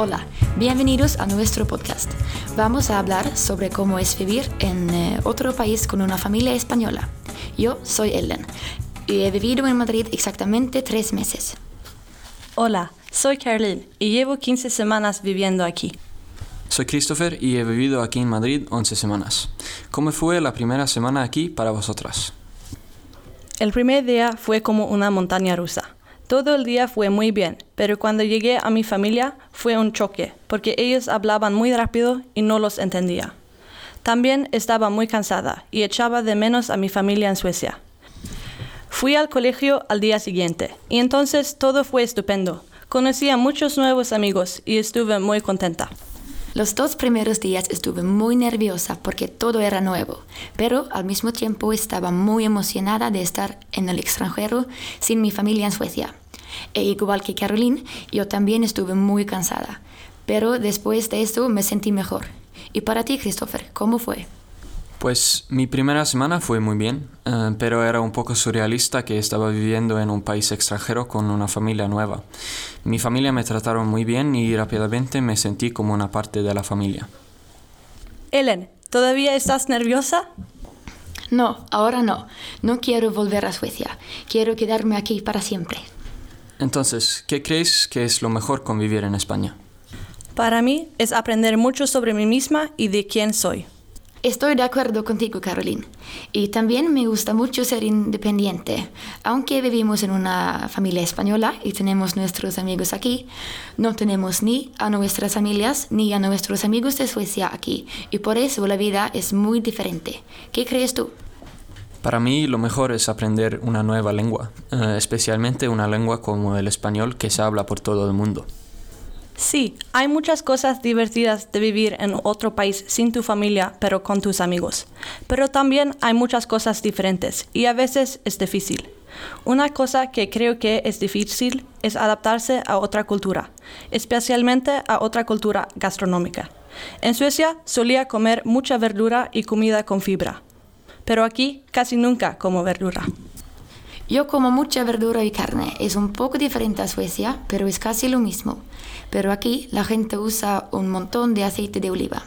Hola, bienvenidos a nuestro podcast. Vamos a hablar sobre cómo es vivir en eh, otro país con una familia española. Yo soy Ellen y he vivido en Madrid exactamente tres meses. Hola, soy Caroline y llevo 15 semanas viviendo aquí. Soy Christopher y he vivido aquí en Madrid 11 semanas. ¿Cómo fue la primera semana aquí para vosotras? El primer día fue como una montaña rusa. Todo el día fue muy bien, pero cuando llegué a mi familia fue un choque, porque ellos hablaban muy rápido y no los entendía. También estaba muy cansada y echaba de menos a mi familia en Suecia. Fui al colegio al día siguiente y entonces todo fue estupendo. Conocí a muchos nuevos amigos y estuve muy contenta. Los dos primeros días estuve muy nerviosa porque todo era nuevo, pero al mismo tiempo estaba muy emocionada de estar en el extranjero sin mi familia en Suecia. E igual que Caroline, yo también estuve muy cansada, pero después de eso me sentí mejor. ¿Y para ti, Christopher, cómo fue? Pues mi primera semana fue muy bien, eh, pero era un poco surrealista que estaba viviendo en un país extranjero con una familia nueva. Mi familia me trataron muy bien y rápidamente me sentí como una parte de la familia. Ellen, ¿todavía estás nerviosa? No, ahora no. No quiero volver a Suecia. Quiero quedarme aquí para siempre. Entonces, ¿qué crees que es lo mejor con vivir en España? Para mí es aprender mucho sobre mí misma y de quién soy. Estoy de acuerdo contigo, Caroline. Y también me gusta mucho ser independiente. Aunque vivimos en una familia española y tenemos nuestros amigos aquí, no tenemos ni a nuestras familias ni a nuestros amigos de Suecia aquí. Y por eso la vida es muy diferente. ¿Qué crees tú? Para mí lo mejor es aprender una nueva lengua, eh, especialmente una lengua como el español que se habla por todo el mundo. Sí, hay muchas cosas divertidas de vivir en otro país sin tu familia, pero con tus amigos. Pero también hay muchas cosas diferentes y a veces es difícil. Una cosa que creo que es difícil es adaptarse a otra cultura, especialmente a otra cultura gastronómica. En Suecia solía comer mucha verdura y comida con fibra, pero aquí casi nunca como verdura. Yo como mucha verdura y carne. Es un poco diferente a Suecia, pero es casi lo mismo. Pero aquí la gente usa un montón de aceite de oliva.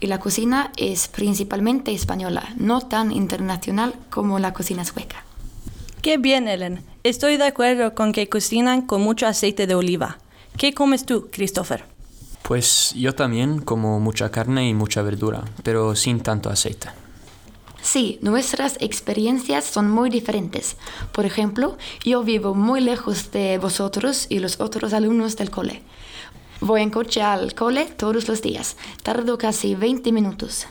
Y la cocina es principalmente española, no tan internacional como la cocina sueca. Qué bien, Ellen. Estoy de acuerdo con que cocinan con mucho aceite de oliva. ¿Qué comes tú, Christopher? Pues yo también como mucha carne y mucha verdura, pero sin tanto aceite. Sí, nuestras experiencias son muy diferentes. Por ejemplo, yo vivo muy lejos de vosotros y los otros alumnos del cole. Voy en coche al cole todos los días. Tardo casi 20 minutos.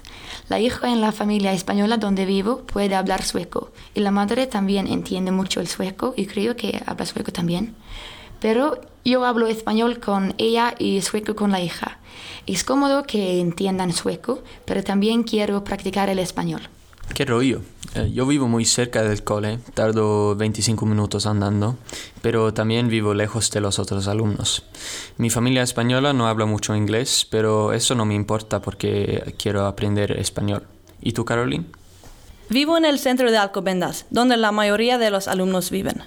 La hija en la familia española donde vivo puede hablar sueco y la madre también entiende mucho el sueco y creo que habla sueco también. Pero yo hablo español con ella y sueco con la hija. Es cómodo que entiendan sueco, pero también quiero practicar el español. Qué rollo. Eh, yo vivo muy cerca del cole, tardo 25 minutos andando, pero también vivo lejos de los otros alumnos. Mi familia española no habla mucho inglés, pero eso no me importa porque quiero aprender español. ¿Y tú, Caroline? Vivo en el centro de Alcobendas, donde la mayoría de los alumnos viven.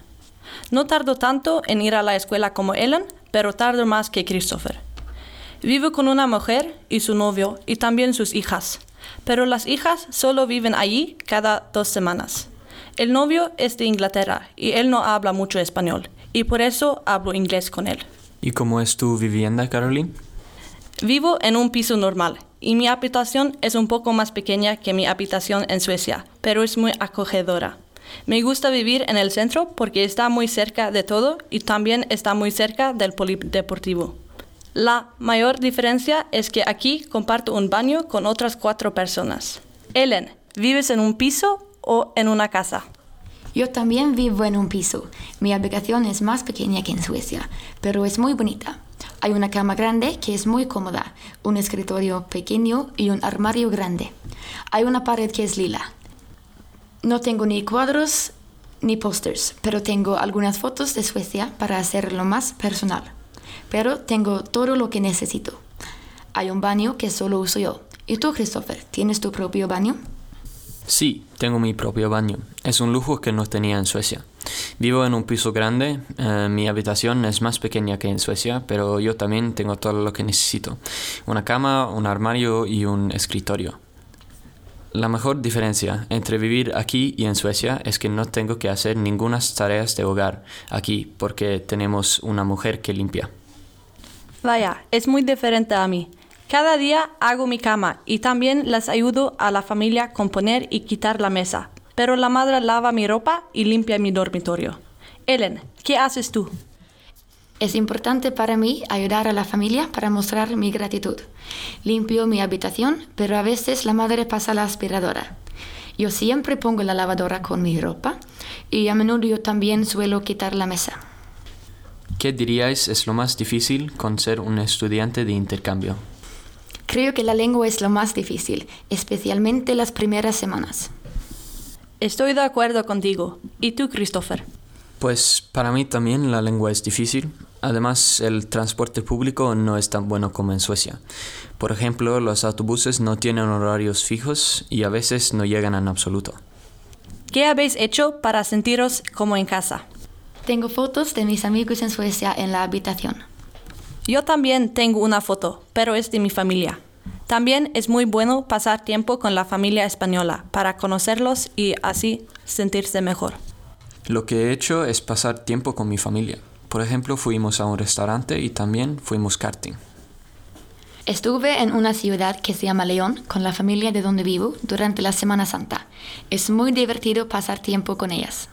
No tardo tanto en ir a la escuela como Ellen, pero tardo más que Christopher. Vivo con una mujer y su novio y también sus hijas pero las hijas solo viven allí cada dos semanas. El novio es de Inglaterra y él no habla mucho español, y por eso hablo inglés con él. ¿Y cómo es tu vivienda, Caroline? Vivo en un piso normal, y mi habitación es un poco más pequeña que mi habitación en Suecia, pero es muy acogedora. Me gusta vivir en el centro porque está muy cerca de todo y también está muy cerca del polideportivo. La mayor diferencia es que aquí comparto un baño con otras cuatro personas. Ellen, ¿vives en un piso o en una casa? Yo también vivo en un piso. Mi habitación es más pequeña que en Suecia, pero es muy bonita. Hay una cama grande que es muy cómoda, un escritorio pequeño y un armario grande. Hay una pared que es lila. No tengo ni cuadros ni pósters, pero tengo algunas fotos de Suecia para hacerlo más personal pero tengo todo lo que necesito. Hay un baño que solo uso yo. ¿Y tú, Christopher, tienes tu propio baño? Sí, tengo mi propio baño. Es un lujo que no tenía en Suecia. Vivo en un piso grande, eh, mi habitación es más pequeña que en Suecia, pero yo también tengo todo lo que necesito. Una cama, un armario y un escritorio. La mejor diferencia entre vivir aquí y en Suecia es que no tengo que hacer ninguna tareas de hogar aquí porque tenemos una mujer que limpia. Vaya, es muy diferente a mí. Cada día hago mi cama y también les ayudo a la familia con poner y quitar la mesa. Pero la madre lava mi ropa y limpia mi dormitorio. Ellen, ¿qué haces tú? Es importante para mí ayudar a la familia para mostrar mi gratitud. Limpio mi habitación, pero a veces la madre pasa la aspiradora. Yo siempre pongo la lavadora con mi ropa y a menudo yo también suelo quitar la mesa. ¿Qué diríais es lo más difícil con ser un estudiante de intercambio? Creo que la lengua es lo más difícil, especialmente las primeras semanas. Estoy de acuerdo contigo. ¿Y tú, Christopher? Pues para mí también la lengua es difícil. Además, el transporte público no es tan bueno como en Suecia. Por ejemplo, los autobuses no tienen horarios fijos y a veces no llegan en absoluto. ¿Qué habéis hecho para sentiros como en casa? Tengo fotos de mis amigos en Suecia en la habitación. Yo también tengo una foto, pero es de mi familia. También es muy bueno pasar tiempo con la familia española para conocerlos y así sentirse mejor. Lo que he hecho es pasar tiempo con mi familia. Por ejemplo, fuimos a un restaurante y también fuimos karting. Estuve en una ciudad que se llama León con la familia de donde vivo durante la Semana Santa. Es muy divertido pasar tiempo con ellas.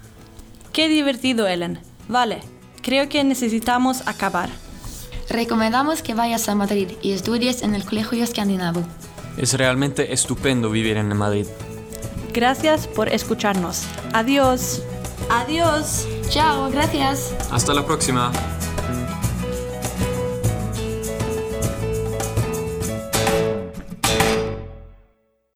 Qué divertido, Ellen. Vale, creo que necesitamos acabar. Recomendamos que vayas a Madrid y estudies en el Colegio Escandinavo. Es realmente estupendo vivir en Madrid. Gracias por escucharnos. Adiós. Adiós. Chao, gracias. Hasta la próxima.